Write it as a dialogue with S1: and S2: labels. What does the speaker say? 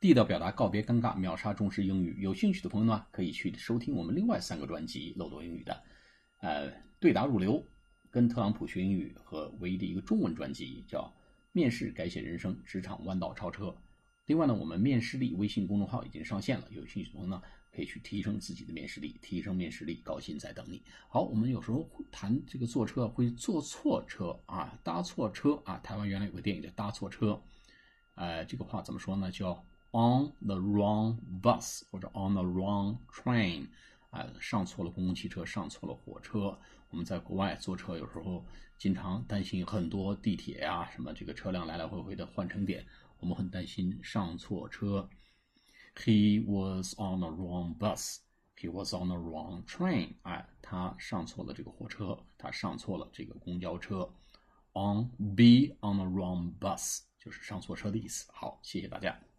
S1: 地道表达，告别尴尬，秒杀中式英语。有兴趣的朋友呢，可以去收听我们另外三个专辑《漏斗英语》的，呃，对答入流，跟特朗普学英语和唯一的一个中文专辑叫《面试改写人生，职场弯道超车》。另外呢，我们面试力微信公众号已经上线了，有兴趣的朋友呢，可以去提升自己的面试力，提升面试力，高薪在等你。好，我们有时候谈这个坐车会坐错车啊，搭错车啊。台湾原来有个电影叫《搭错车》，呃，这个话怎么说呢？叫 on the wrong bus 或者 on the wrong train，啊，上错了公共汽车，上错了火车。我们在国外坐车，有时候经常担心很多地铁呀，什么这个车辆来来回回的换乘点。我们很担心上错车。He was on the wrong bus. He was on the wrong train. 哎，他上错了这个火车，他上错了这个公交车。On be on the wrong bus 就是上错车的意思。好，谢谢大家。